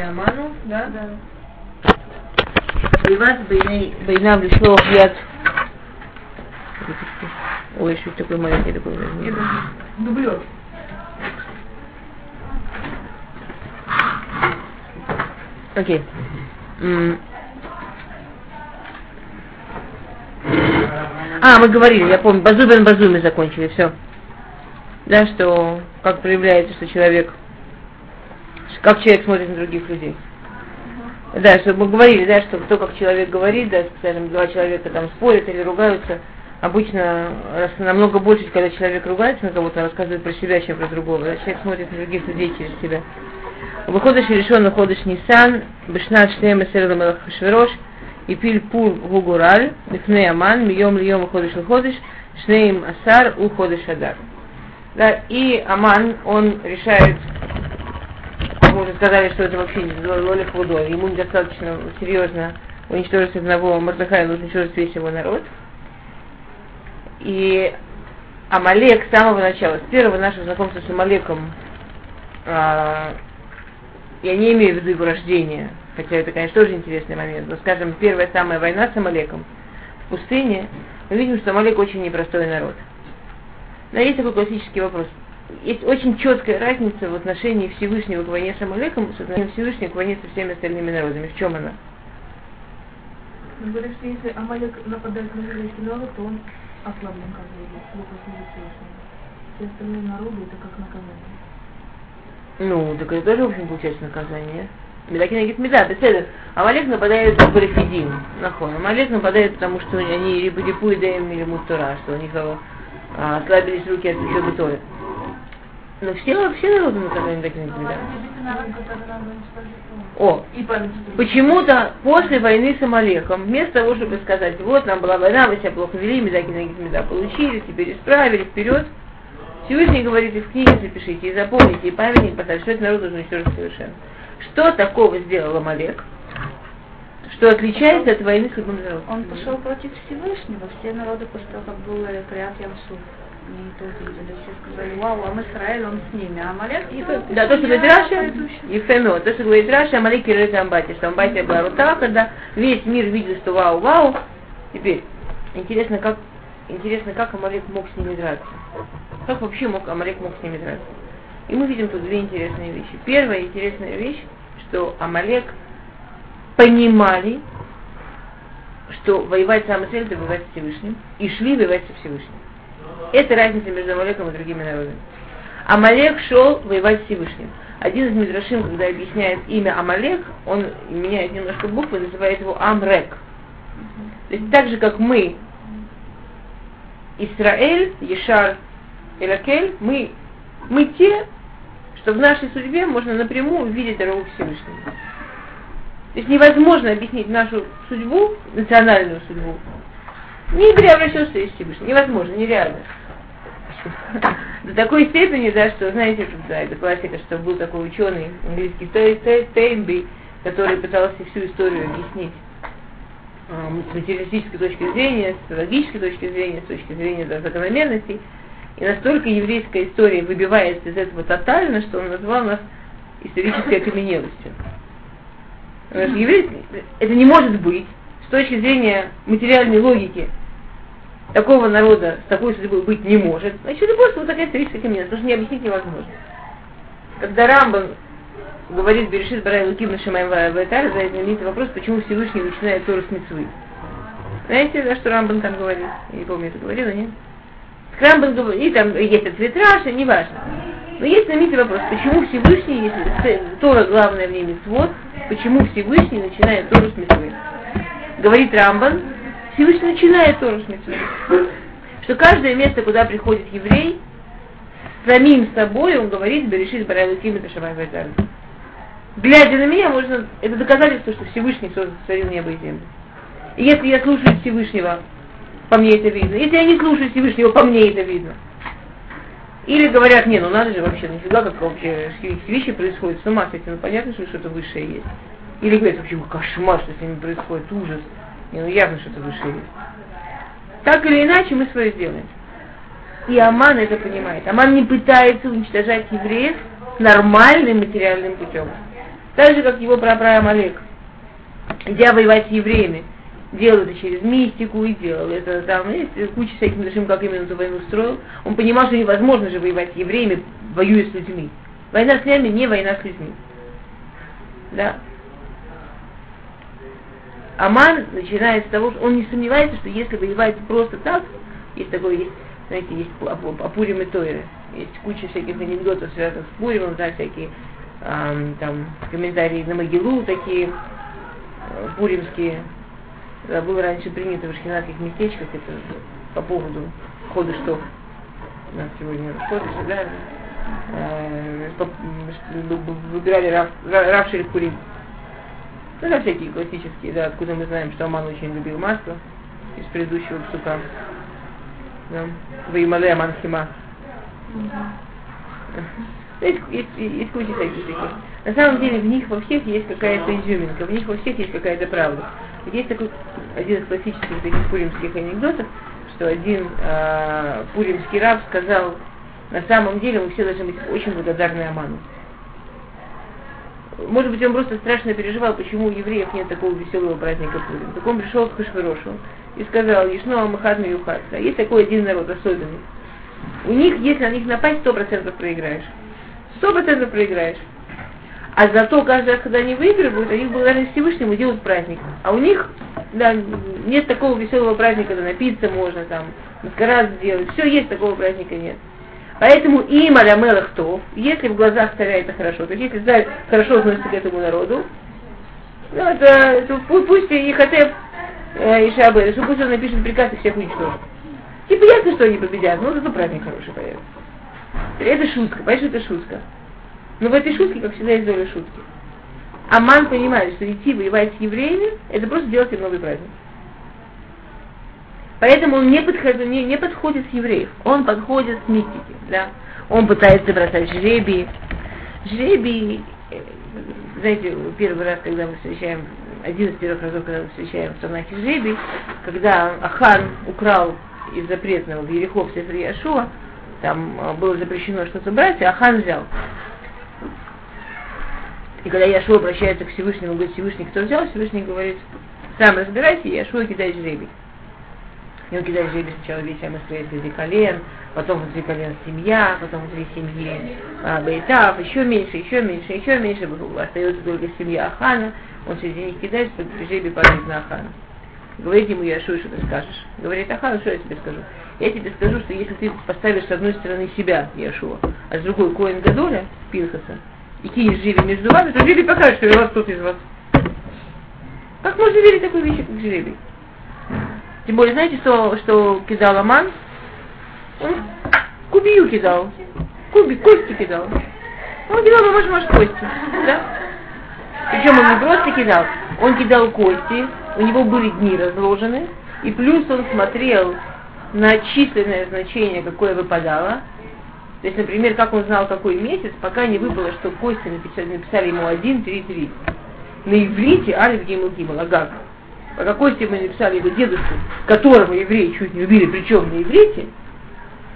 Аману, да? Да. Воевать Байнам Лишлох Яд. Ой, еще такой маленький такой. Дублер. Окей. А, мы говорили, я помню, Базубен Базуми закончили, все. Да, что как проявляется, что человек, как человек смотрит на других людей. Да, что мы говорили, да, что то, как человек говорит, да, скажем, два человека там спорят или ругаются, обычно намного больше, когда человек ругается на кого-то, рассказывает про себя, чем про другого. Да, человек смотрит на других людей через себя. Выходишь решен находишь Нисан, Бешнат Шлем Эсер Мелах Хашвирош, и пиль пур гугураль, лифней аман, мием льем уходишь уходишь, шнеем асар уходишь адар. Да, и Аман, он решает, мы уже сказали, что это вообще не лоли худой, ему недостаточно серьезно уничтожить одного Мордыхая, нужно уничтожить весь его народ. И Амалек с самого начала, с первого нашего знакомства с Амалеком, а, я не имею в виду его рождение, хотя это, конечно, тоже интересный момент, но, скажем, первая самая война с Амалеком в пустыне, мы видим, что Амалек очень непростой народ. Но есть такой классический вопрос. Есть очень четкая разница в отношении Всевышнего к войне с Амалеком с отношением Всевышнего к войне со всеми остальными народами. В чем она? Мы говорим, что если Амалек нападает на еврейский народ, то он ослаблен как Всевышнему. Все остальные народы это как наказание. Ну, так это тоже, в общем, получается наказание. Медакин говорит, меда, беседа. Амалек нападает в Барифидим. Нахон. Амалек нападает, потому что они либо Дэм или Мутура, что у них а, ослабились руки от учебы Торы. Но все, все народы наказали Медакин меда. О, почему-то после войны с Амалеком, вместо того, чтобы сказать, вот нам была война, мы себя плохо вели, Медакин меда получили, теперь исправили, вперед, Всевышний говорит, и в книге запишите, и запомните, и памятник поставьте, что этот народ должен уничтожить совершенно. Что такого сделал Амалек? Что отличается от войны с любым народом? Он пошел против Всевышнего. Все народы после того, как был Криат Ямсу, они это увидели. Все сказали, вау, а Израиль, он с ними. А Амалек... Да, то, что говорит Раша, Ефемо, то, что говорит Раша, Амалек кирит Амбати, что Амбати была рута, когда весь мир видел, что вау, вау. Теперь, интересно, как, интересно, как Амалек мог с ними драться. Как вообще мог Амалек мог с ними драться? И мы видим тут две интересные вещи. Первая интересная вещь, что Амалек понимали, что воевать самое цель это воевать с Всевышним, и шли воевать со Всевышним. Это разница между Амалеком и другими народами. Амалек шел воевать с Всевышним. Один из Мидрашим, когда объясняет имя Амалек, он меняет немножко буквы, называет его Амрек. То есть так же, как мы, Исраэль, Ешар, Элакель, мы, мы те, что в нашей судьбе можно напрямую увидеть дорогу к Всевышнему. То есть невозможно объяснить нашу судьбу, национальную судьбу, не приобретешь что есть Всевышний. Невозможно, нереально. До такой степени, да, что, знаете, да, это классика, что был такой ученый английский Тейнби, который пытался всю историю объяснить с материалистической точки зрения, с логической точки зрения, с точки зрения да, закономерностей. И настолько еврейская история выбивается из этого тотально, что он назвал нас исторической окаменелостью. Еврей, это не может быть с точки зрения материальной логики. Такого народа с такой судьбой быть не может. Значит, это просто вот такая историческая окаменелость, потому что не объяснить невозможно. Когда Рамбан говорит Берешит Барай Луким Нашимаем Вайтар, задает знаменитый вопрос, почему Всевышний начинает Тору с Митцвы. Знаете, за что Рамбан там говорит? Я не помню, это говорила, нет? Рамбан говорит, и там есть ответ Раши, неважно. Но есть знаменитый вопрос, почему Всевышний, если Тора главное в ней митцвот, почему Всевышний начинает Тору с митцвы? Говорит Рамбан, Всевышний начинает Тору с. Что каждое место, куда приходит еврей, самим собой он говорит, Берешит Барайлуким и Ташамай Вайзаль. Глядя на меня, можно, это доказательство, что Всевышний сотворил небо и землю. И если я слушаю Всевышнего, по мне это видно. Если я не слушаю Всевышнего, по мне это видно. Или говорят, не, ну надо же вообще, нифига, как вообще вещи происходят, с ума с этим, ну понятно, что что-то высшее есть. Или говорят, вообще, кошмар, что с ними происходит, ужас. Ну явно что-то высшее есть. Так или иначе мы свое делаем. И Аман это понимает. Аман не пытается уничтожать евреев нормальным материальным путем. Так же, как его прапра Амалек, идя воевать с евреями, делал это через мистику и делал это там, есть куча всяких решим, как именно эту войну строил. Он понимал, что невозможно же воевать с евреями, воюя с людьми. Война с ними не война с людьми. Да. Аман начинает с того, что он не сомневается, что если воевать просто так, есть такое, есть, знаете, есть Апурим и Тойры, есть куча всяких анекдотов, связанных с Пуримом, да, всякие эм, там комментарии на могилу такие э, пуримские. Да, было раньше принято в ашкенадских местечках это по поводу хода что у нас сегодня хода, да, э, выбирали Рав, Рав Шерифурим. Ну, это всякие классические, да, откуда мы знаем, что Аман очень любил масло из предыдущего псука. Да. Ваимале Аман Хима. Есть, есть, есть куча всяких таких. На самом деле в них во всех есть какая-то изюминка, в них во всех есть какая-то правда. Есть такой один из классических таких пуримских анекдотов, что один э, пуримский раб сказал, на самом деле мы все должны быть очень благодарны Аману. Может быть, он просто страшно переживал, почему у евреев нет такого веселого праздника Пурим. Так он пришел к Хашвирошу и сказал, Ешно Амахад Миюхад. А есть такой один народ особенный. У них, если на них напасть, сто процентов проиграешь. Сто процентов проиграешь. А зато каждый раз, когда они выигрывают, они благодарны Всевышнему делают праздник. А у них да, нет такого веселого праздника, когда напиться можно, там, маскарад сделать. Все есть, такого праздника нет. Поэтому им аля кто, если в глазах царя это хорошо, то есть если царь хорошо относится к этому народу, ну, это, это пусть, и Хатеп э, и Шабы, что пусть он напишет приказ и всех уничтожит. Типа ясно, что они победят, но зато праздник хороший появится. Это шутка, понимаешь, это шутка. Но в этой шутке, как всегда, есть доля шутки. Аман понимает, что идти воевать с евреями, это просто делать им новый праздник. Поэтому он не подходит, не, не подходит с евреев, он подходит с мистики. Да? Он пытается бросать жребий. Жребий, э, знаете, первый раз, когда мы встречаем, один из первых разов, когда мы встречаем в Танахе жребий, когда Ахан украл из запретного в Ерехов Сефри Яшуа, там э, было запрещено что-то брать, а Ахан взял. И когда Яшуа обращается к Всевышнему, говорит, Всевышний, кто взял, Всевышний говорит, сам разбирайся, Яшуа кидает жребий. Кидает жребий сначала весь Амисраэль среди колен, потом внутри колен семья, потом внутри семьи а, Бейтав, еще меньше, еще меньше, еще меньше, остается только семья Ахана, он среди них кидает, чтобы жребий падает на Ахана. Говорит ему Яшуа, что ты скажешь? Говорит Ахану, что я тебе скажу? Я тебе скажу, что если ты поставишь с одной стороны себя, Яшуа, а с другой Коин Гадоля, Пинхаса, и кинешь жребий между вами, то жребий покажет, что я вас тут из вас. Как можно верить такой вещи, как жребий? Тем более, знаете, что, что кидал Аман? Он кубию кидал. Куби, кости кидал. Он кидал на маш кости. Да? Причем он не просто кидал, он кидал кости, у него были дни разложены, и плюс он смотрел на численное значение, какое выпадало. То есть, например, как он знал, какой месяц, пока не выпало, что кости написали, написали ему один, три, три. На иврите Алиф Гимл Гимл, Агак по какой степени написали его дедушку, которого евреи чуть не убили, причем на иврите,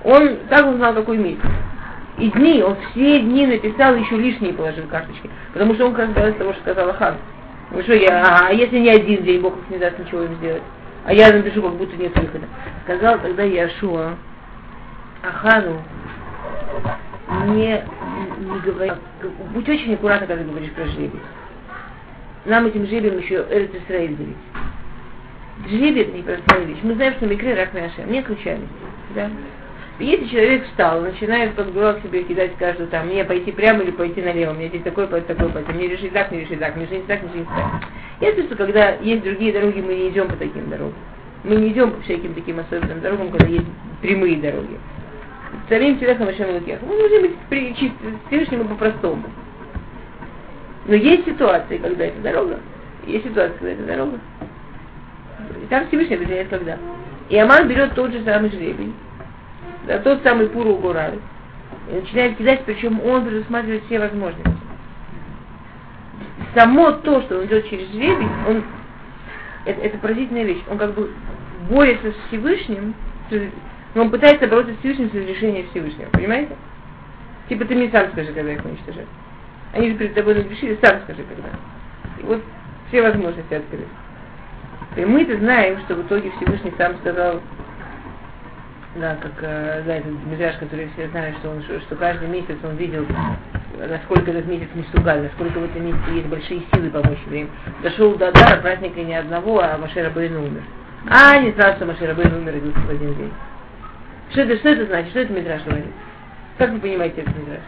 он так узнал, какой месяц. И дни, он все дни написал, еще лишние положил карточки. Потому что он как раз того, что сказал хан. Ну что я, а если не один день, Бог не даст ничего им сделать. А я напишу, как будто нет выхода. Сказал тогда Яшуа Ахану, не, не говори, будь очень аккуратно, когда говоришь про жребий. Нам этим жребием еще Эрц Исраиль говорить. Непростая вещь. Мы знаем, что микры рак Ашем, не случайность. Да? Если человек встал, начинает под голову себе кидать каждую там, мне пойти прямо или пойти налево, мне здесь такой, пойти такой, пойти, мне решить так, не решить так, мне решить так, не решить так. Ясно, что когда есть другие дороги, мы не идем по таким дорогам. Мы не идем по всяким таким особенным дорогам, когда есть прямые дороги. Царим Телехам Ашем Лукех. Мы должны быть при, чист, Всевышнему по-простому. Но есть ситуации, когда это дорога. Есть ситуации, когда это дорога. И там Всевышний определяет когда. И Аман берет тот же самый жребий, да, тот самый Пуру Гураль, и начинает кидать, причем он предусматривает все возможности. Само то, что он идет через жребий, он, это, это поразительная вещь. Он как бы борется с Всевышним, но он пытается бороться с Всевышним с разрешения Всевышнего. Понимаете? Типа ты мне сам скажи, когда их уничтожать. Они же перед тобой нагрешили, сам скажи когда. И вот все возможности открыты. И мы-то знаем, что в итоге Всевышний сам сказал, да, как э, да, этот Медраж, который все знают, что, он, что, что каждый месяц он видел, насколько этот месяц Мисугаль, насколько в этом месяце есть большие силы помочь евреям. Дошел до Адара, праздника не одного, а Машера Бейн умер. А, не знал, что Машера Бейн умер в один день. Что это, что это значит? Что это Медраж говорит? Как вы понимаете этот Медраж?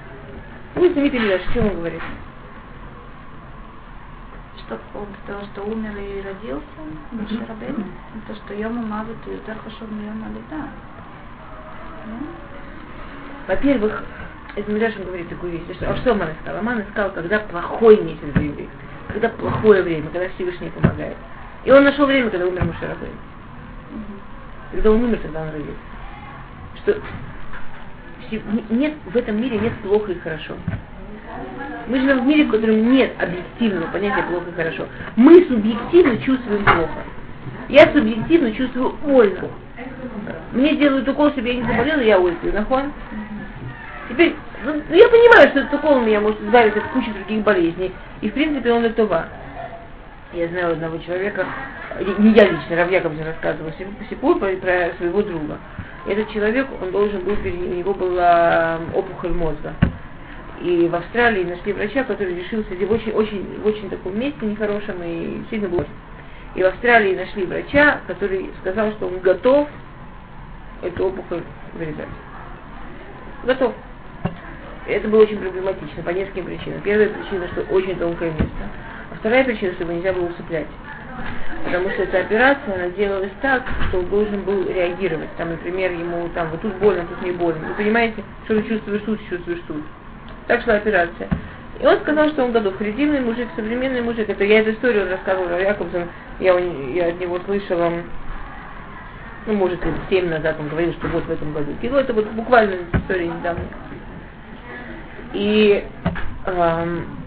Ну, знаменитый Медраж, о чем он говорит? Что он того, что умер и родился, Маше Рабейну, то, что Йома Мавит и Ютер Хашов Йома Лида. Во-первых, это Медрашин говорит такую вещь, что, а что Аман искал? Аман искал, когда плохой месяц для евреев, когда плохое время, когда Всевышний помогает. И он нашел время, когда умер Мушарабейн. Когда он умер, тогда он родился. Что нет, в этом мире нет плохо и хорошо. Мы живем в мире, в котором нет объективного понятия плохо и хорошо. Мы субъективно чувствуем плохо. Я субъективно чувствую больно. Мне делают укол, чтобы я не заболела, я ультаю, нахон. Теперь, ну, я понимаю, что этот укол меня может избавить от кучи других болезней. И в принципе он это Я знаю одного человека, не я лично, Равьяковне рассказывал Сипур про, своего друга. Этот человек, он должен был, у него была опухоль мозга. И в Австралии нашли врача, который решил в очень, очень, в очень таком месте нехорошем и сильно был. И в Австралии нашли врача, который сказал, что он готов эту опухоль вырезать. Готов. Это было очень проблематично по нескольким причинам. Первая причина, что очень тонкое место. Вторая причина, что его нельзя было усыплять. Потому что эта операция, она делалась так, что он должен был реагировать. Там, например, ему там вот тут больно, тут не больно. Вы понимаете, что ты чувствуешь тут, чувствуешь тут. Так шла операция. И он сказал, что он готов. Кредитный мужик, современный мужик. Это я эту историю рассказывала Якобсон. Я, я от него слышала, ну, может, лет семь назад он говорил, что вот в этом году. И это вот буквально история недавно. И эм,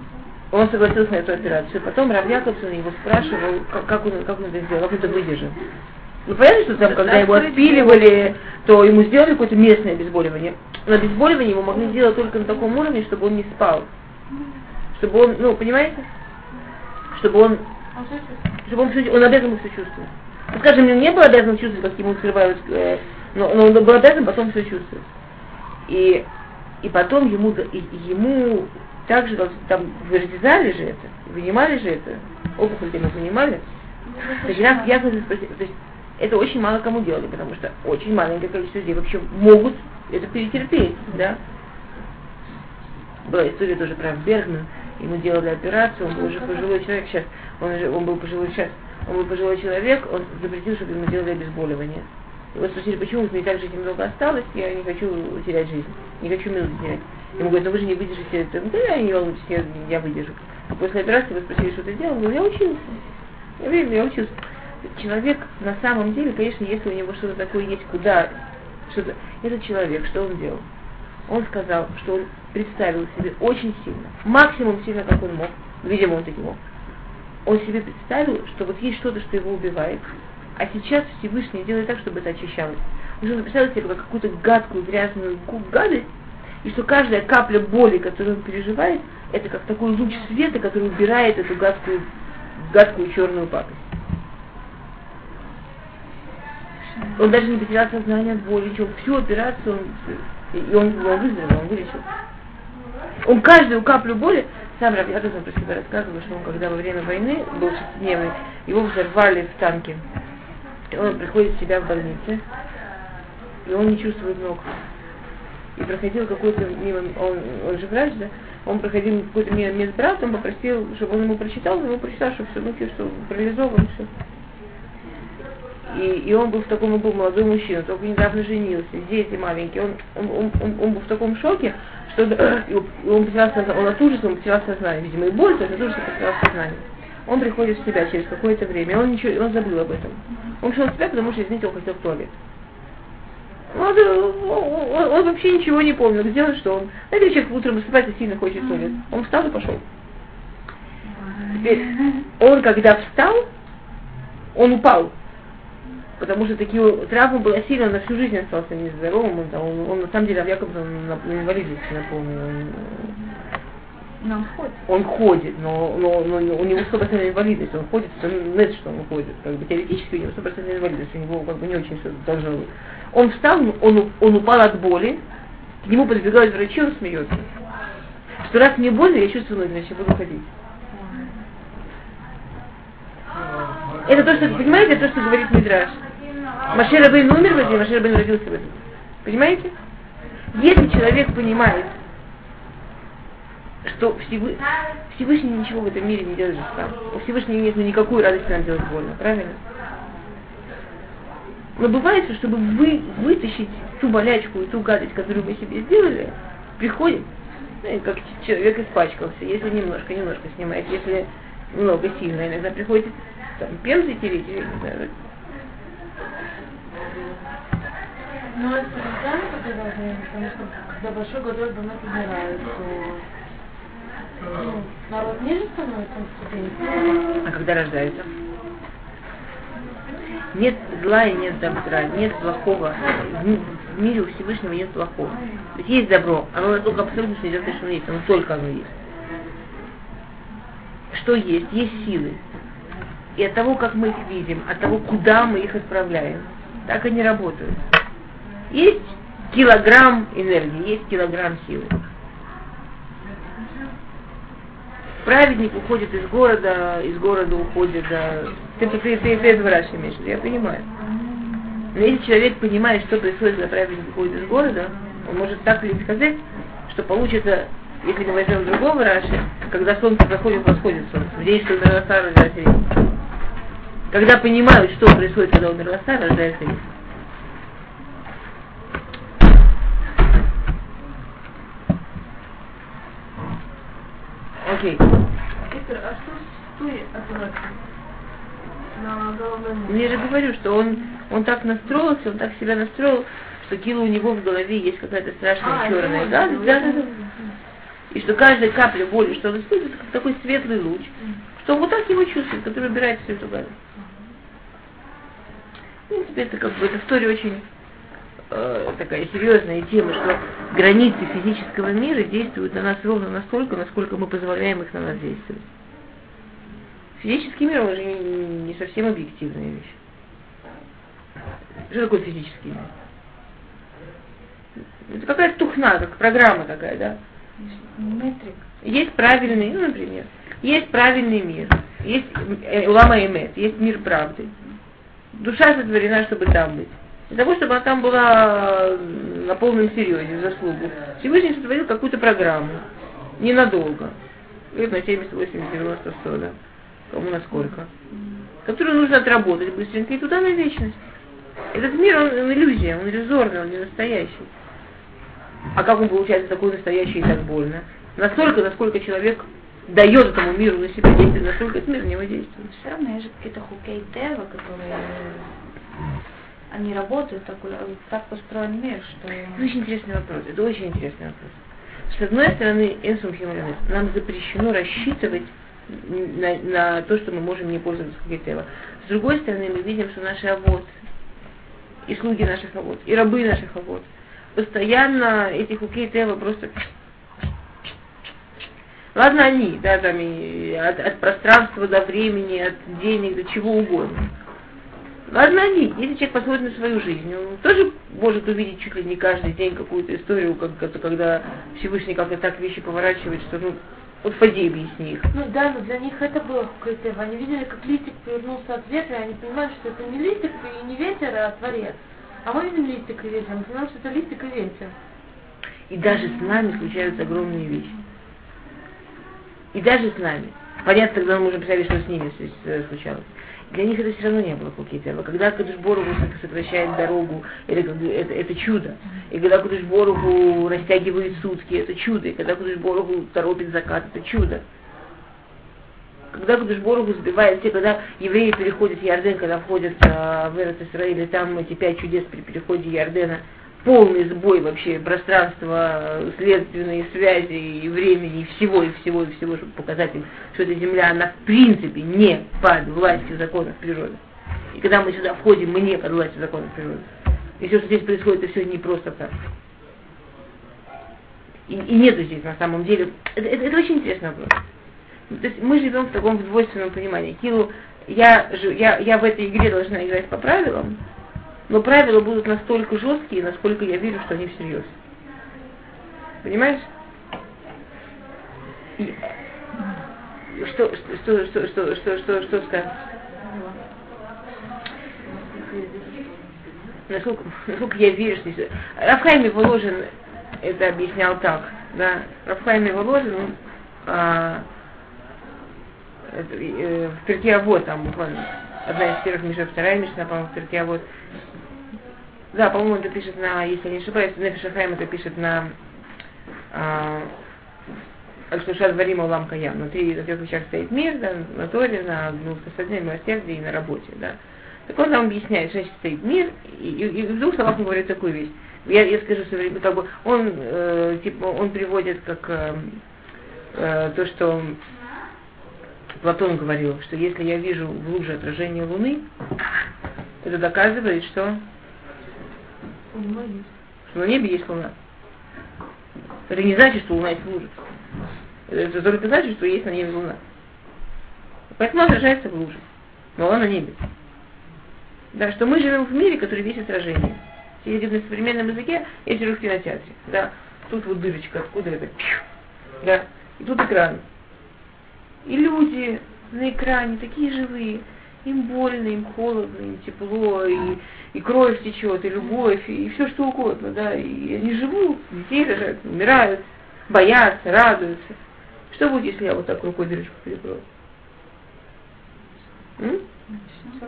он согласился на эту операцию. Потом Рав Якобсон его спрашивал, как, как, он, как он это сделал, как он это выдержал. Ну, понятно, что там, когда его отпиливали, то ему сделали какое-то местное обезболивание. Но обезболивание ему могли сделать только на таком уровне, чтобы он не спал. Чтобы он, ну, понимаете? Чтобы он, чтобы он, он обязан был все чувствовать. Ну, скажем, он не был обязан чувствовать, как ему скрывают, э, но, но он был обязан потом все чувствовать. И, и потом ему, и, ему также там вырезали же это, вынимали же это, опухоль мы вынимали. Тогда я спросил, то есть это очень мало кому делали, потому что очень маленькое количество людей вообще могут это перетерпеть, да. Была история тоже про Бергман, ему делали операцию, он был уже пожилой человек, сейчас, он, уже, он был пожилой сейчас, он был пожилой человек, он запретил, чтобы ему делали обезболивание. И вот спросили, почему мне так жить немного осталось, я не хочу терять жизнь, не хочу минуты терять. Ему говорят, ну вы же не выдержите это. Ну, я не волнуйтесь, я, я выдержу. После операции вы спросили, что ты он говорит, я учился. Я верю, я учился. Человек на самом деле, конечно, если у него что-то такое есть, куда, что-то, этот человек, что он делал? Он сказал, что он представил себе очень сильно, максимум сильно, как он мог, видимо, он таки мог. Он себе представил, что вот есть что-то, что его убивает, а сейчас Всевышний делает так, чтобы это очищалось. Он представил себе как какую-то гадкую, грязную гадость, и что каждая капля боли, которую он переживает, это как такой луч света, который убирает эту гадкую, гадкую черную пакость. Он даже не потерял сознание от боли, ничего. Всю операцию он, и он, он выздоровел, он вылечил. Он каждую каплю боли, сам Ядовсон про себя рассказывал, что он когда во время войны был шестидневный, его взорвали в танке. И он приходит в себя в больнице, и он не чувствует ног и проходил какой-то мимо, он, он же врач, да, он проходил какой-то мимо медбрат, он попросил, чтобы он ему прочитал, он ему прочитал, что все, ну, что парализован, все. И, и он был в таком, он был молодой мужчина, только недавно женился, дети маленькие, он, он, он, он, он был в таком шоке, что и он потерял сознание, он от ужаса он потерял сознание, видимо, и боль, то есть от ужаса потерял сознание. Он приходит в себя через какое-то время, он ничего, он забыл об этом. Он шел в себя, потому что, извините, он хотел в туалет. Он, он, он вообще ничего не помнил. Сделал, что он... Знаете, человек утром высыпается, сильно хочет туалет. Он встал и пошел. Теперь, он когда встал, он упал. Потому что такие травмы была сильно, он на всю жизнь остался нездоровым. Он, он, он, он на самом деле, Якобс, он на, на инвалидности напомнил. Он, Нам ходит. Он ходит, но, но, но у него 100% инвалидность, он ходит, это нет, что он ходит. Как бы теоретически у него 100% инвалидность, у него как бы не очень все должно быть. Он встал, он, он упал от боли, к нему подбегают врачи, он смеется. Что раз мне больно, я чувствую ноги, значит, буду ходить. Это то, что, понимаете, то, что говорит Мидраш. Машер Бейн умер в этом, Машер Бейн родился в этом. Понимаете? Если человек понимает, что Всевы... Всевышний ничего в этом мире не делает сам. У Всевышнего нет ну, никакой радости нам делать больно, правильно? Но бывает, что чтобы вы, вытащить ту болячку и ту гадость, которую мы себе сделали, приходит, ну, как человек испачкался, если немножко, немножко снимает, если много сильно, иногда приходится там пемзой тереть, я не знаю. Ну, это специально потому что когда большой годой домой умирает, то ну, народ ниже становится. А когда рождается? Нет зла и нет добра, нет плохого. В мире у Всевышнего нет плохого. То есть есть добро, оно настолько абсолютно не идет, что оно есть, оно только оно есть. Что есть? Есть силы. И от того, как мы их видим, от того, куда мы их отправляем, так они работают. Есть килограмм энергии, есть килограмм силы. Праведник уходит из города, из города уходит, да. Ты, ты, ты, ты, ты это имеешь, я понимаю. Но если человек понимает, что происходит, когда праведник уходит из города, он может так или сказать, что получится, если мы возьмем другого Раши, когда солнце заходит, восходит солнце. В что Мираса рождается рис. Когда понимают, что происходит, когда у Мираса рождается рис. Окей. Виктор, а что с той операцией? Я же говорю, что он, он так настроился, он так себя настроил, что кило у него в голове есть какая-то страшная А, черная это гадость, да, это да, да. И что каждая капля боли, что он испытывает, это как такой светлый луч, что он вот так его чувствует, который убирает всю эту гадость. В принципе, это как бы эта история очень э, такая серьезная тема, что границы физического мира действуют на нас ровно настолько, насколько мы позволяем их на нас действовать. Физический мир, он же не, совсем объективная вещь. Что такое физический мир? Это какая-то тухна, как программа такая, да? Метрик. Есть правильный, ну, например, есть правильный мир, есть э, улама эмет, есть мир правды. Душа сотворена, чтобы там быть. Для того, чтобы она там была на полном серьезе, заслугу. Всевышний сотворил какую-то программу. Ненадолго. Лет на 70, 80, 90, 100, да. Кому насколько. Которую нужно отработать быстренько и туда на вечность. Этот мир, он, он иллюзия, он иллюзорный, он не настоящий. А как он получается такой настоящий и так больно? Настолько, насколько человек дает этому миру на себя действовать, настолько этот мир на него действует. Все равно есть же какие-то хукей которые они работают, так, так построен мир, что... Очень интересный вопрос. Это очень интересный вопрос. С одной стороны, нам запрещено рассчитывать на, на то, что мы можем не пользоваться Хукейтева. С другой стороны, мы видим, что наши авод, и слуги наших авод, и рабы наших авод, постоянно эти Хукейтева просто Ладно они, да, там и от, от пространства до времени, от денег до чего угодно. Ладно они, если человек посмотрит на свою жизнь, он тоже может увидеть чуть ли не каждый день какую-то историю, как, это, когда Всевышний как-то так вещи поворачивает, что ну, вот поди объясни их. Ну да, но для них это было какое-то. Они видели, как листик повернулся от ветра, и они понимают, что это не листик и не ветер, а творец. А мы видим листик и ветер, мы понимаем, что это листик и ветер. И даже с нами случаются огромные вещи. И даже с нами. Понятно, тогда мы можем представить, что с ними с- случалось. Для них это все равно не было хукитева. Когда Кадыш Боругу сокращает дорогу, это, это, это чудо. И когда Кадыш Боругу растягивает сутки, это чудо. И когда Кадыш Боругу торопит закат, это чудо. Когда Кадыш Боругу сбивает все, когда евреи переходят Ярден, когда входят а, в Эрет Исраиль, там эти пять чудес при переходе Ярдена, полный сбой вообще пространства, следственной связи и времени, и всего, и всего, и всего, чтобы показать им, что эта земля, она в принципе не под властью законов природы. И когда мы сюда входим, мы не под властью законов природы. И все, что здесь происходит, это все не просто так. и, и нету здесь на самом деле. Это, это, это очень интересный вопрос. То есть мы живем в таком двойственном понимании. Килу, я, я, я в этой игре должна играть по правилам, но правила будут настолько жесткие, насколько я верю, что они всерьез. Понимаешь? И, что, что, что, что, что, что, что сказать? Насколько, насколько я верю, что здесь... Рафхайм Воложин это объяснял так, да, Рафхайм Воложин, он, а, это, э, в там буквально, одна из первых Мишев, вторая Мишна, по-моему, в Перкиавод, да, по-моему, это пишет на, если не ошибаюсь, Нефиш Хаим это пишет на Аль-Шуша Дворима Улам Каям. На, три, на трех вещах стоит мир, да, на Торе, на ну, состоянии милосердия и на работе. Да. Так он нам объясняет, что значит стоит мир, и, и, и в двух словах он говорит такую вещь. Я, я скажу, что как бы он, э, типа, он приводит как э, э, то, что Платон говорил, что если я вижу в луже отражение Луны, это доказывает, что что на небе есть Луна. Это не значит, что Луна есть в луже. Это только значит, что есть на небе Луна. Поэтому она отражается в луже. Но она на небе. Да, что мы живем в мире, который весь отражение. Если на современном языке, я сижу в кинотеатре. Да, тут вот дырочка, откуда это? Да, и тут экран. И люди на экране такие живые. Им больно, им холодно, им тепло, и, и кровь течет, и любовь, и все что угодно, да. И они живут, детей рожают, умирают, боятся, радуются. Что будет, если я вот так рукой дырочку перекрою? М?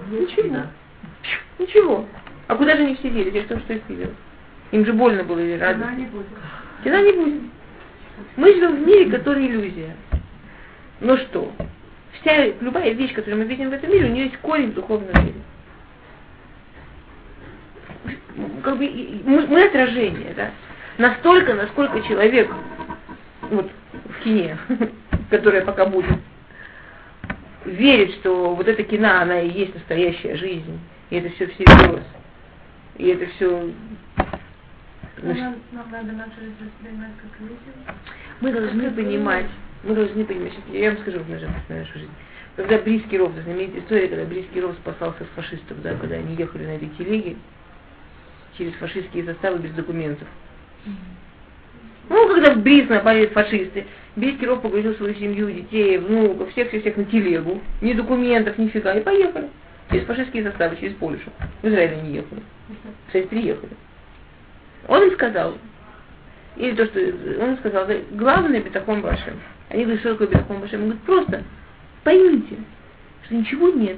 Ничего. Ничего. А куда же они все делись? Я что, что их видел? Им же больно было или радостно? Кина не будет. Кина не будет. Мы живем в мире, который иллюзия. Но что? Вся, любая вещь, которую мы видим в этом мире, у нее есть корень в духовном мире. Как бы, мы, мы отражение, да? Настолько, насколько человек вот в кине, которая пока будет, верит, что вот эта кино, она и есть настоящая жизнь, и это все всерьез, и это все... Мы должны понимать, мы должны понимать, я вам скажу в нашу жизнь. Когда Близкий Ров, знаменитая история, когда Близкий Ров спасался от фашистов, да, когда они ехали на этой телеге через фашистские заставы без документов. Ну, когда в Бриз напали фашисты, Близкий Ров погрузил свою семью, детей, внуков, всех-всех-всех на телегу, ни документов, нифига, и поехали. Через фашистские заставы, через Польшу. В Израиль они ехали. Кстати, приехали. Он им сказал, или то, что он сказал, главное бетахон вашим. Они говорят, что такое бетахон вашим? Он говорит, просто поймите, что ничего нет,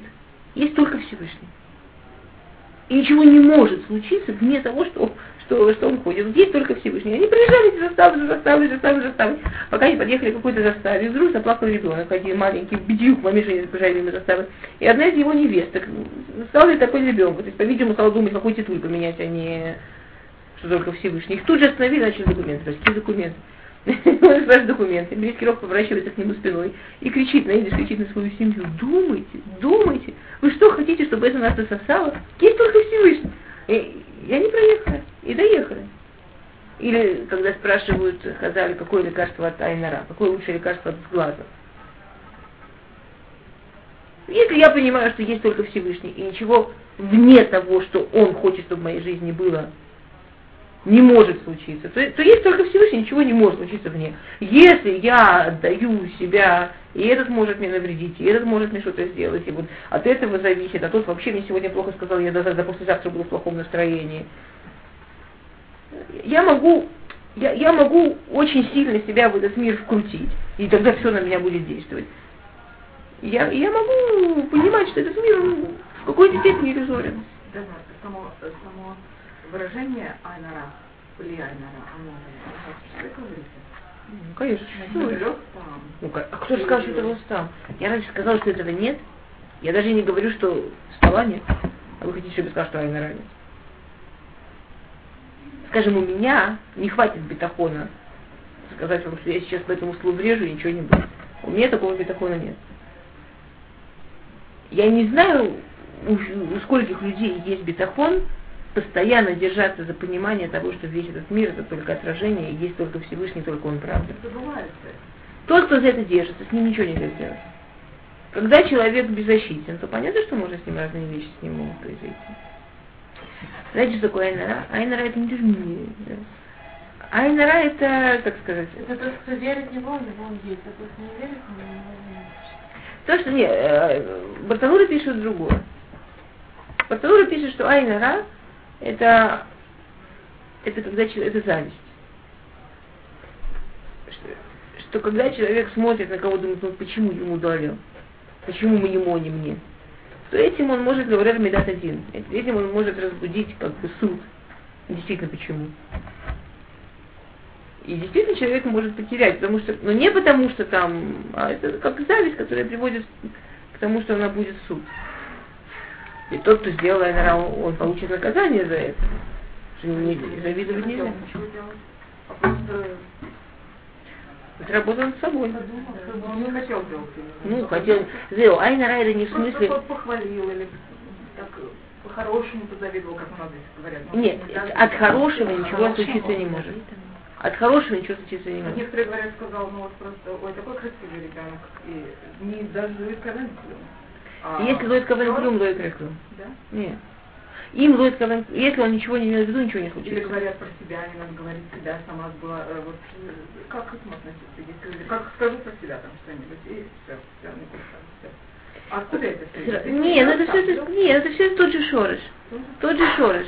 есть только Всевышний. И ничего не может случиться вне того, что что, что он ходит. Здесь только Всевышний. Они приезжали заставы, за заставы, заставы, заставы. Пока не подъехали к какой-то заставе. Вдруг заплакал ребенок, один маленький, бдюк, мамиша побежали мимо заставы. И одна из его невесток стала ли такой ребенок. То есть, по-видимому, стала думать, какой титуль поменять, а не что только Всевышний. Их тут же остановили, начали документы. Какие документы? Спрашивает документы, Близкий Ров поворачивается к нему спиной и кричит на идиш, кричит на свою семью, думайте, думайте, вы что хотите, чтобы это нас засосало? Есть только Всевышний. И, и они проехали, и доехали. Или когда спрашивают Хазали, какое лекарство от Айнара, какое лучшее лекарство от глаза. Если я понимаю, что есть только Всевышний, и ничего вне того, что Он хочет, чтобы в моей жизни было, не может случиться, то, то есть только Всевышний, ничего не может случиться вне. Если я отдаю себя, и этот может мне навредить, и этот может мне что-то сделать, и вот от этого зависит, а тот вообще мне сегодня плохо сказал, я до, до послезавтра буду в плохом настроении. Я могу, я, я могу очень сильно себя в этот мир вкрутить, и тогда все на меня будет действовать. Я, я могу понимать, что этот мир в какой-то степени иллюзорен. Да, само, само выражение Айнара, или Айнара, оно ну, конечно. Ну, ну, а кто же сказал, что это Рустам? Я раньше сказала, что этого нет. Я даже не говорю, что стола нет. А вы хотите, чтобы я сказала, что Айнара нет? Скажем, у меня не хватит бетахона сказать вам, что я сейчас по этому столу врежу и ничего не будет. У меня такого бетахона нет. Я не знаю, у, у скольких людей есть бетахон, постоянно держаться за понимание того, что весь этот мир это только отражение, и есть только Всевышний, только Он правда. Тот, кто за это держится, с ним ничего нельзя сделать. Когда человек беззащитен, то понятно, что можно с ним разные вещи с ним могут произойти. Знаете, что такое Айнара? Айнара это не не да. Айнара это, как сказать... Это тот, кто верит в него, у него он есть, а тот, кто не верит в него, нет. То, что не, э, Бартанура пишет другое. Бартанура пишет, что Айнара это, это когда это зависть. Что, что когда человек смотрит на кого-то, думает, ну почему ему дали, почему мы ему, а не мне, то этим он может, говорят, медат один, этим он может разбудить как бы суд. Действительно, почему? И действительно человек может потерять, потому что, но не потому что там, а это как зависть, которая приводит к тому, что она будет суд. И тот, кто сделал Айнара, он получит наказание за это. Что не, не, завидовать нельзя. Работа над собой. он не хотел делать. Ну, хотел, сделал. Айнара это не в смысле, похвалил или так по-хорошему позавидовал, как у нас здесь говорят. Ну, нет, от хорошего ничего случиться не может. От хорошего ничего случиться не может. Некоторые говорят, сказал, ну вот просто, ой, такой красивый ребенок, и не даже Ковен а, Если Лоид Кавен Клюм, Лоид Клюм. Да? Нет. Им Лоид Кавен, если он ничего не имел в виду, ничего не Или случится. говорят про себя, не надо говорить себя, сама была, э, вот, э, как к этому относиться, если как скажу про себя там что-нибудь, и все, все, не все. А откуда это все? Не, ну это все, это, не, это все тот же шорыш. Тот же шорыш.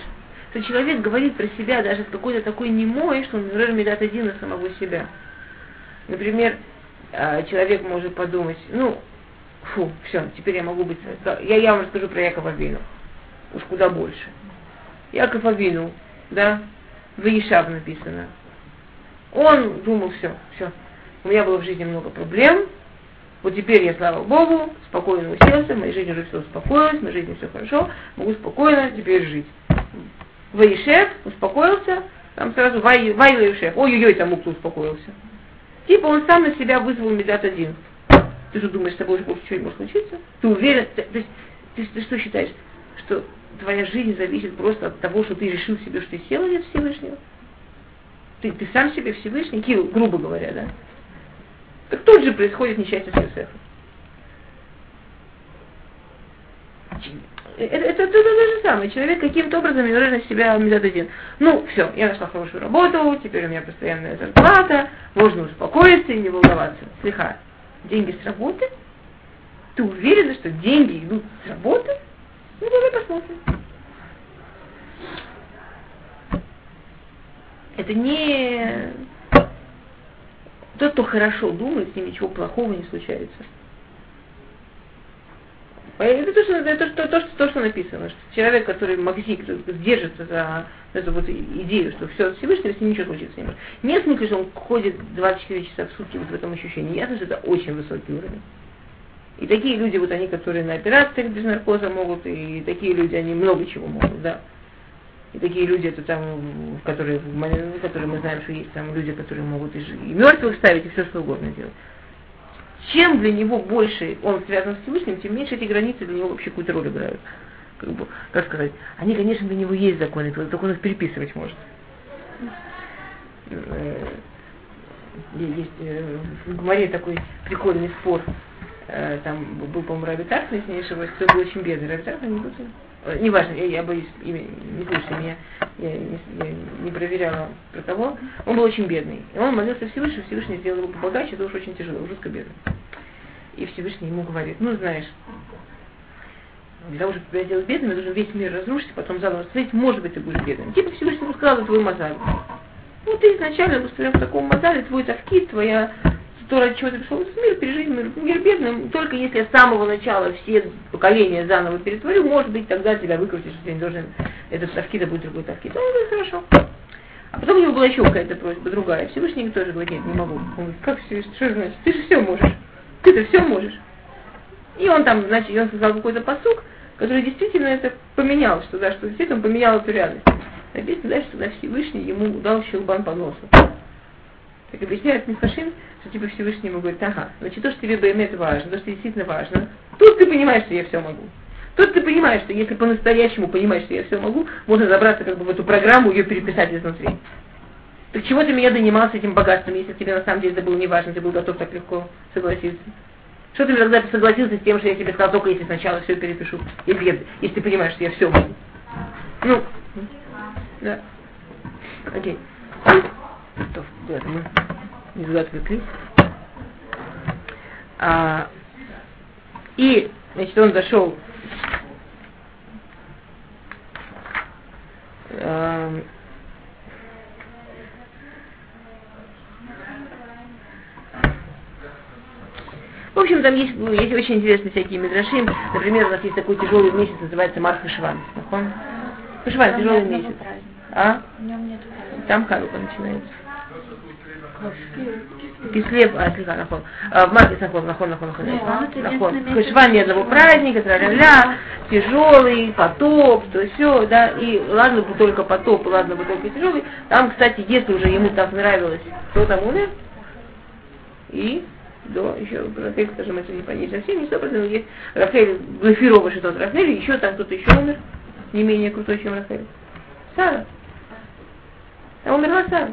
Что человек говорит про себя даже с какой-то такой немой, что он, например, медат один на самого себя. Например, а, человек может подумать, ну, фу, все, теперь я могу быть... Я, я вам расскажу про Якова Вину. Уж куда больше. Яков Авину, да, в Ишав написано. Он думал, все, все, у меня было в жизни много проблем, вот теперь я, слава Богу, спокойно уселся, в моей жизни уже все успокоилось, в моей жизни все хорошо, могу спокойно теперь жить. Ваишев успокоился, там сразу Вай Ваишев, ой-ой-ой, там Мукта успокоился. Типа он сам на себя вызвал медат один. Ты же думаешь, с тобой уже ничего не может случиться? Ты уверен? Ты, ты, ты- ты что считаешь, что твоя жизнь зависит просто от того, что ты решил себе, что ты сел нет Всевышнего? Ты, ты сам себе Всевышний, Кирилл, грубо говоря, да? Так тут же происходит несчастье с Йосефом. Это, это, это, то же самое. Человек каким-то образом на себя медат один. Ну, все, я нашла хорошую работу, теперь у меня постоянная зарплата, можно успокоиться и не волноваться. Слегка, деньги с работы? Ты уверена, что деньги идут с работы? Ну, давай посмотрим. Это не... Тот, кто хорошо думает, с ним ничего плохого не случается. Это то, что, это то, то, что, то, что написано, что человек, который магзик, держится за эту вот идею, что все от Всевышнего, с ним ничего случиться не может. Не в смысле, что он ходит 24 часа в сутки вот в этом ощущении. Ясно, что это очень высокий уровень. И такие люди, вот они, которые на операциях без наркоза могут, и такие люди, они много чего могут, да. И такие люди, это там, которые, которые мы знаем, что есть там люди, которые могут и, и мертвых ставить, и все что угодно делать. Чем для него больше он связан с Всевышним, тем меньше эти границы для него вообще какую-то роль играют. Как, бы, как сказать, они, конечно, для него есть законы, только он их переписывать может. Э, Есть э, в Гмаре такой прикольный спор. Э, Там был, по-моему, Раби Тарфон, если не ошибаюсь, кто был очень бедный. Раби Тарфон, не буду. Э, Неважно, я, я боюсь, имя, не слушайте меня, я не, я не проверяла про кого. Он был очень бедный. И он молился Всевышнему, Всевышний сделал его побогаче, это уж очень тяжело, жутко бедный. И Всевышний ему говорит, ну знаешь, для того, чтобы тебя сделать бедным, я должен весь мир разрушить, потом заново строить, может быть, ты будешь бедным. Типа Всевышний ему сказал, твой мозаль. Ну, ты изначально устроен в таком мозале, твой тавкид, твоя то, ради чего ты пришел в мир, пережить мир, мир бедным, только если я с самого начала все поколения заново перетворю, может быть, тогда тебя выкрутишь, что ты не должен, этот тавкид, а будет другой тавкид. Ну, это хорошо. А потом у него была еще какая-то просьба другая. Всевышний тоже говорит, нет, не могу. Он говорит, как все, что значит? Ты же все можешь. Ты-то все можешь. И он там, значит, он сказал какой-то посук, который действительно это поменял, что да, что действительно он поменял эту реальность. Написано дальше, что да, Всевышний ему дал щелбан по носу. Так объясняет Мифашин, что типа Всевышний ему говорит, ага, значит, то, что тебе это важно, то, что действительно важно, тут ты понимаешь, что я все могу. Тут ты понимаешь, что если по-настоящему понимаешь, что я все могу, можно забраться как бы в эту программу ее переписать изнутри. Так чего ты меня донимался этим богатством, если тебе на самом деле это было не важно, ты был готов так легко согласиться? Что ты тогда согласился с тем, что я тебе сказал, только если сначала все перепишу, если, я, если ты понимаешь, что я все могу? Ну, да. Окей. То, куда-то мы не отвлеклись. А, и, значит, он зашел а, В общем, там есть, ну, есть очень интересные всякие мидрашим. Например, у нас есть такой тяжелый месяц, называется Марк Хашван. Хашван, тяжелый месяц. А? Там Ханука начинается. Кислев, а, слегка, нахон. А, в марте нахон, нахон, нахон, нахон. Нахон. Хашван ни одного праздника, тра-ля-ля, тяжелый, потоп, то все, да, и ладно бы только потоп, ладно бы только тяжелый. Там, кстати, если уже ему так нравилось, кто там умер, и до еще Рахель, скажем, это не понять совсем, не сто процентов есть Рахель, Глафирова, что тот Рахель, еще там кто-то еще умер, не менее крутой, чем Рахель. Сара. А умерла Сара.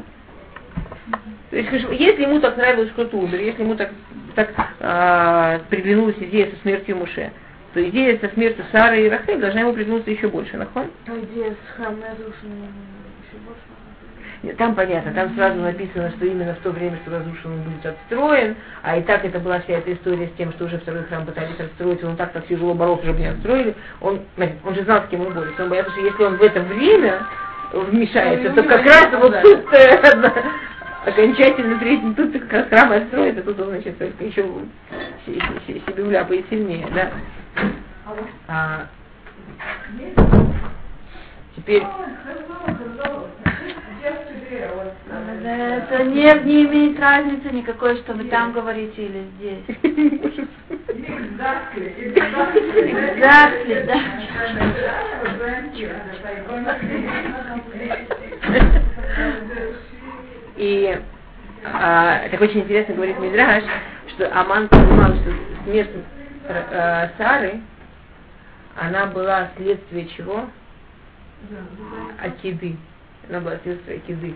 То есть, если ему так нравилось, кто-то умер, если ему так, так а, приглянулась идея со смертью Муше, то идея со смертью Сары и Рахель должна ему приглянуться еще больше, нахон? А идея с еще больше? Там понятно, там сразу написано, что именно в то время, что разрушен он будет отстроен, а и так это была вся эта история с тем, что уже второй храм пытались отстроить, он так так тяжело боролся, чтобы не отстроили, он, он же знал, с кем он борется, он боялся, что если он в это время вмешается, то как раз вот тут э, окончательно третий, тут как раз храм отстроится, тут он, значит, только еще себе вляпает сильнее, да. А, теперь это не, не имеет разницы никакой, что вы там говорите или здесь. Exactly, да. И а, так очень интересно говорит Мидраш, что Аман понимал, что смерть а, Сары, она была следствие чего? Акиды. Она была следствие Акиды.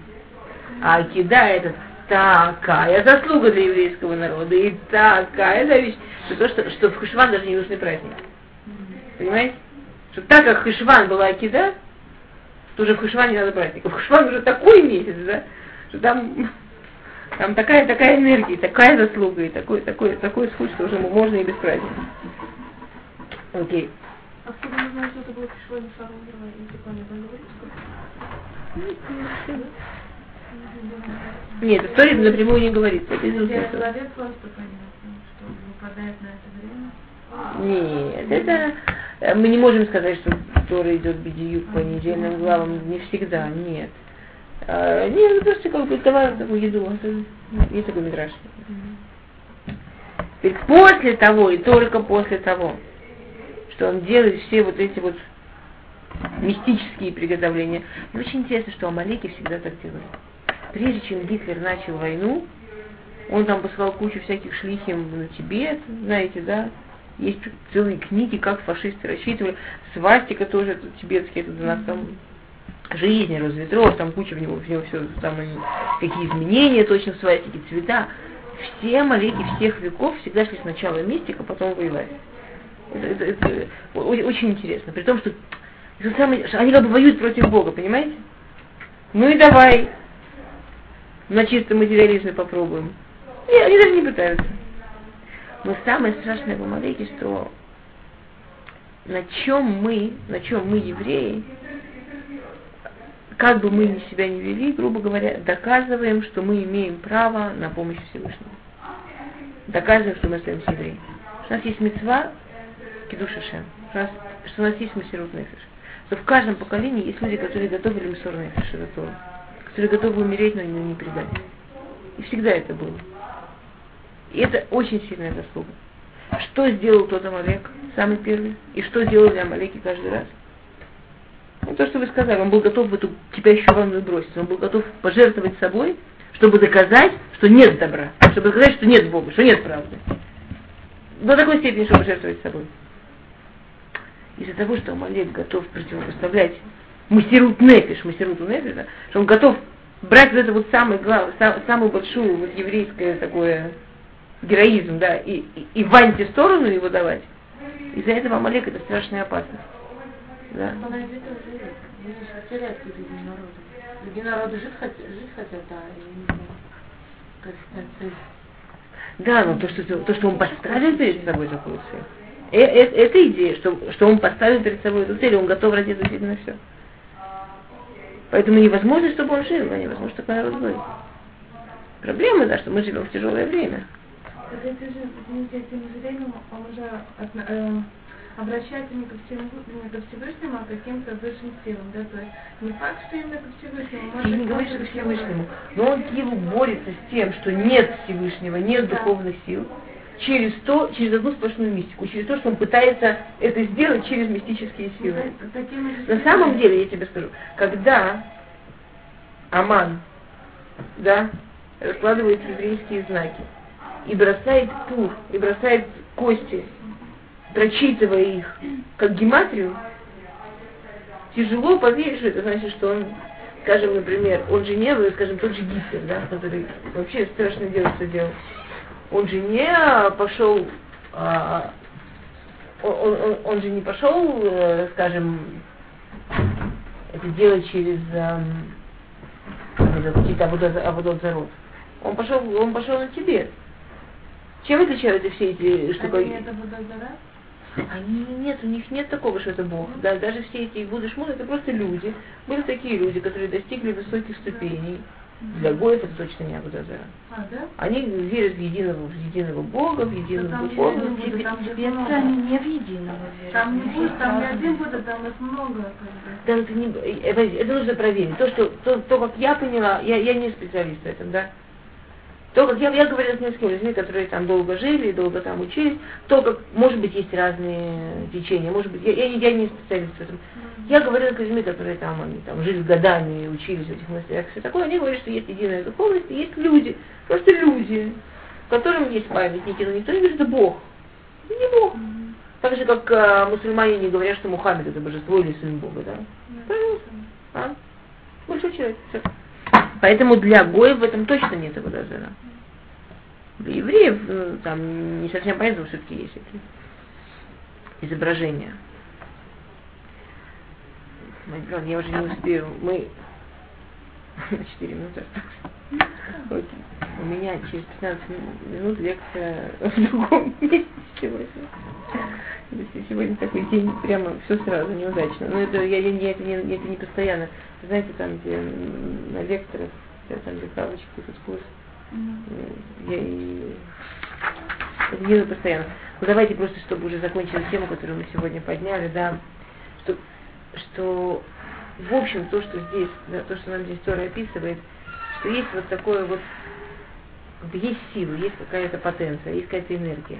А Акида это такая заслуга для еврейского народа и такая вещь, что то, что, что в Хашван даже не нужны праздники. Понимаете? Что так как Хашван была Акида, то уже в Хашване не надо праздников. Хашван уже такой месяц, да, что там, там такая, такая энергия, такая заслуга и такой, такой, такой сход, что уже можно и без праздника. Окей. А откуда вы знаете, что это было если по говорится? Нет, история напрямую не говорится. Это из Человек просто понятно, что выпадает на это время. Нет, это э, мы не можем сказать, что Тора идет бедиюк по недельным главам, не всегда, нет. А, нет, это просто как бы давай такую еду, есть такой мидраж. Теперь после того и только после того, что он делает все вот эти вот мистические приготовления. Мне очень интересно, что Амалики всегда так делают прежде чем Гитлер начал войну, он там посылал кучу всяких шлихим на Тибет, знаете, да, есть целые книги, как фашисты рассчитывали, свастика тоже тибетский, это у нас там жизнь, разветров, там куча в него, в него все, там какие изменения точно в свастике, цвета. Все малеки всех веков всегда шли сначала мистика, потом воевать. Это, это, это очень интересно. При том, что это самое, они как бы воюют против Бога, понимаете? Ну и давай, на чистом материализме попробуем. Нет, они даже не пытаются. Но самое страшное в Амалеке, что на чем мы, на чем мы, евреи, как бы мы себя не вели, грубо говоря, доказываем, что мы имеем право на помощь Всевышнему. Доказываем, что мы остаемся евреи. Что у нас есть мецва Кедуша Шем, что у нас есть Масирут Нефиш. Что в каждом поколении есть люди, которые готовы Мисор Нефиш, это которые готовы умереть, но не предать. И всегда это было. И это очень сильная заслуга. Что сделал тот Амалек, самый первый? И что делали Амалеки каждый раз? Ну, то, что вы сказали, он был готов в эту кипящую ванну бросить. Он был готов пожертвовать собой, чтобы доказать, что нет добра. Чтобы доказать, что нет Бога, что нет правды. До такой степени, чтобы жертвовать собой. из-за того, что Амалек готов противопоставлять мастерут нефиш, мастерут нефиш, да, что он готов брать вот это вот самое главное, самую большую вот еврейское такое героизм, да, и, и, и в антисторону его давать, из-за этого Амалек это страшная опасность. Да. терять другие народы. Другие народы жить жить хотят, да, и не Да, но то, что, то, что он поставил перед собой такую цель, э, э, это идея, что, что он поставил перед собой эту цель, он готов ради этого на все. Поэтому невозможно, чтобы он жил, а невозможно, чтобы народ был. Проблема, да, что мы живем в тяжелое время. Так это же, извините, этим временем он уже обращается не ко, всему, не ко Всевышнему, а к каким-то высшим силам. Да? То есть не факт, что именно ко Всевышнему. Может, Я не говорю, что к Всевышнему. Но он Киеву борется с тем, что нет Всевышнего, нет да. духовных сил, через то, через одну сплошную мистику, через то, что он пытается это сделать через мистические силы. На самом деле, я тебе скажу, когда Аман, да, раскладывает еврейские знаки и бросает тур, и бросает кости, прочитывая их как гематрию, тяжело поверить, что это значит, что он, скажем, например, он же не был, скажем, тот же Гитлер, да, который вообще страшное дело, что делал он же не пошел, а, он, он, он же не пошел, э, скажем, это делать через э, какие-то зарод. Он пошел, он пошел на тебе. Чем отличаются все эти штуки? Они это Они нет, у них нет такого, что это Бог. Да, даже все эти будешь это просто люди. Были такие люди, которые достигли высоких ступеней. Для Гоев это точно не Абудазара. А, да? Они верят в единого, в единого Бога, в единого там духовного. Тибет, там они не в единого верят. Там не будет, там не один будет, там их много. Да, это, не, это, это нужно проверить. То, что, то, то, как я поняла, я, я не специалист в этом, да, то, как я, я говорила с несколькими людьми, которые там долго жили, долго там учились, то, как, может быть, есть разные течения, может быть, я, я, я не специалист в этом. Я говорила с людьми, которые там, они, там жили годами и учились в этих монастырях, все такое, они говорят, что есть единая духовность, и есть люди, просто люди, которым есть памятники, но никто не говорит, это Бог. Это не Бог. Так же, как а, мусульмане не говорят, что Мухаммед это божество или сын Бога, да? Пожалуйста. А? Большой человек. Все. Поэтому для Гоев в этом точно нет его дозера. Для евреев ну, там не совсем понятно, все-таки есть эти изображения. Я уже не успею. Мы на 4 минуты осталось. У меня через 15 минут лекция в другом месте сегодня. Сегодня такой день, прямо все сразу, неудачно. Но это, я, я, я, это, не, это не постоянно. Знаете, там, где на лекторах, там, где кавочки, тут курс, mm-hmm. я и... Это делаю постоянно. Ну давайте просто, чтобы уже закончили тему, которую мы сегодня подняли, да, что, что в общем то, что здесь, да, то, что нам здесь Тора описывает, что есть вот такое вот, есть сила, есть какая-то потенция, есть какая-то энергия.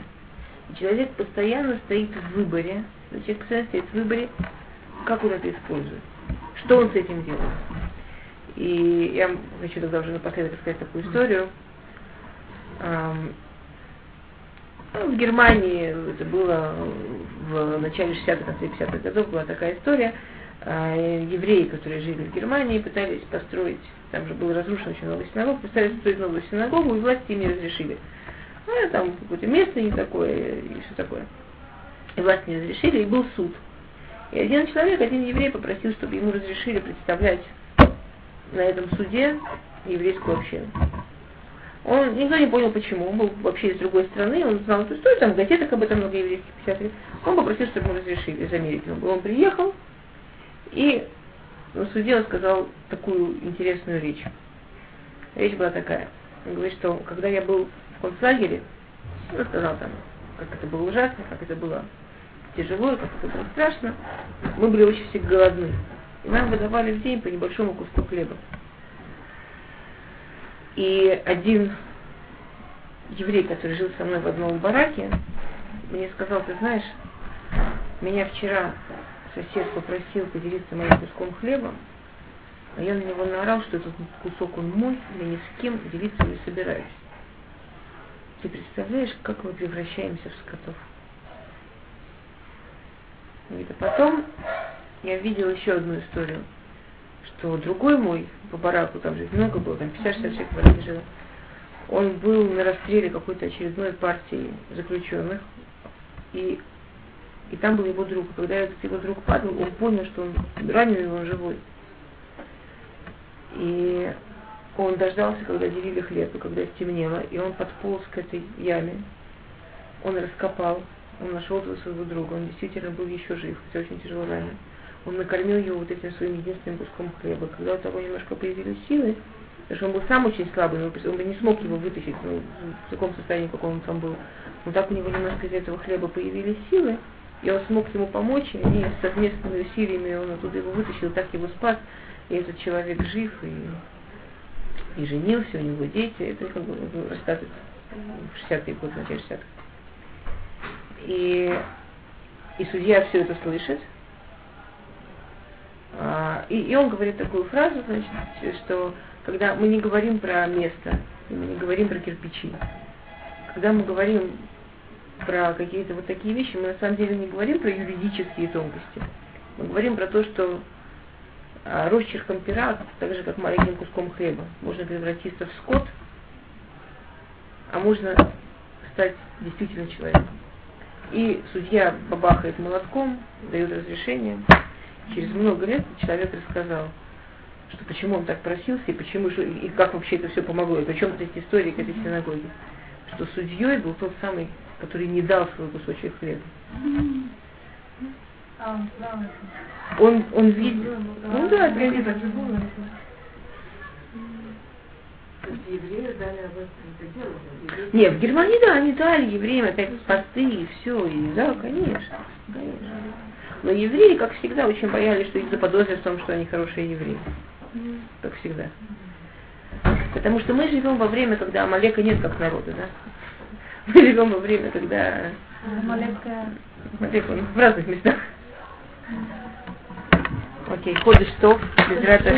И человек постоянно стоит в выборе, человек постоянно стоит в выборе, как он это использует, что он с этим делает. И я хочу тогда уже напоследок сказать такую историю. Ну, в Германии это было в начале 60-х, конце 50-х годов была такая история. А, евреи, которые жили в Германии, пытались построить, там же был разрушен очень много синагог, пытались построить новую синагогу, и власти им не разрешили. Ну, там какое-то место не такое, и все такое. И власти не разрешили, и был суд. И один человек, один еврей попросил, чтобы ему разрешили представлять на этом суде еврейскую общину. Он никто не понял почему, он был вообще из другой страны, он знал эту историю, там в газетах об этом много еврейских писателей. Он попросил, чтобы ему разрешили. Он, он приехал, и на суде он сказал такую интересную речь. Речь была такая. Он говорит, что когда я был в концлагере, он сказал там, как это было ужасно, как это было тяжело, как это было страшно. Мы были очень все голодны. И нам выдавали в день по небольшому куску хлеба. И один еврей, который жил со мной в одном бараке, мне сказал, ты знаешь, меня вчера сосед попросил поделиться моим куском хлеба, а я на него наорал, что этот кусок он мой, я ни с кем делиться не собираюсь. Ты представляешь, как мы превращаемся в скотов? Говорит, а потом я видел еще одну историю, что другой мой по бараку, там же много было, там 50-60 человек в жило, он был на расстреле какой-то очередной партии заключенных, и, и там был его друг. Когда этот его друг падал, он понял, что он раненый, он живой. И он дождался, когда делили хлеб, и когда стемнело, и он подполз к этой яме. Он раскопал, он нашел этого своего друга, он действительно был еще жив, хотя очень тяжело ранен. Он накормил его вот этим своим единственным куском хлеба. Когда у того немножко появились силы, потому что он был сам очень слабый, он бы не смог его вытащить ну, в таком состоянии, каком он там был. Но так у него немножко из этого хлеба появились силы, он смог ему помочь, и совместными усилиями он оттуда его вытащил, так его спас, и этот человек жив, и, и женился, у него дети, это как бы рассказывает в 60-е годы, в начале 60-х. И, и судья все это слышит, а, и, и он говорит такую фразу, значит, что когда мы не говорим про место, мы не говорим про кирпичи, когда мы говорим про какие-то вот такие вещи, мы на самом деле не говорим про юридические тонкости. Мы говорим про то, что а, росчерком пера, так же как маленьким куском хлеба, можно превратиться в скот, а можно стать действительно человеком. И судья бабахает молотком, дает разрешение. Через много лет человек рассказал, что почему он так просился, и почему, и как вообще это все помогло, и причем эти истории к этой синагоге. Что судьей был тот самый который не дал свой кусочек хлеба. Он, он видел. Ну да, это этом Нет, в Германии, да, они дали евреям опять посты и все, и да, конечно, конечно. Но евреи, как всегда, очень боялись, что их заподозрят в том, что они хорошие евреи. Как всегда. Потому что мы живем во время, когда Амалека нет как народа, да? живем во время, когда... Малек, он в разных местах. Окей, ходишь что? Без рата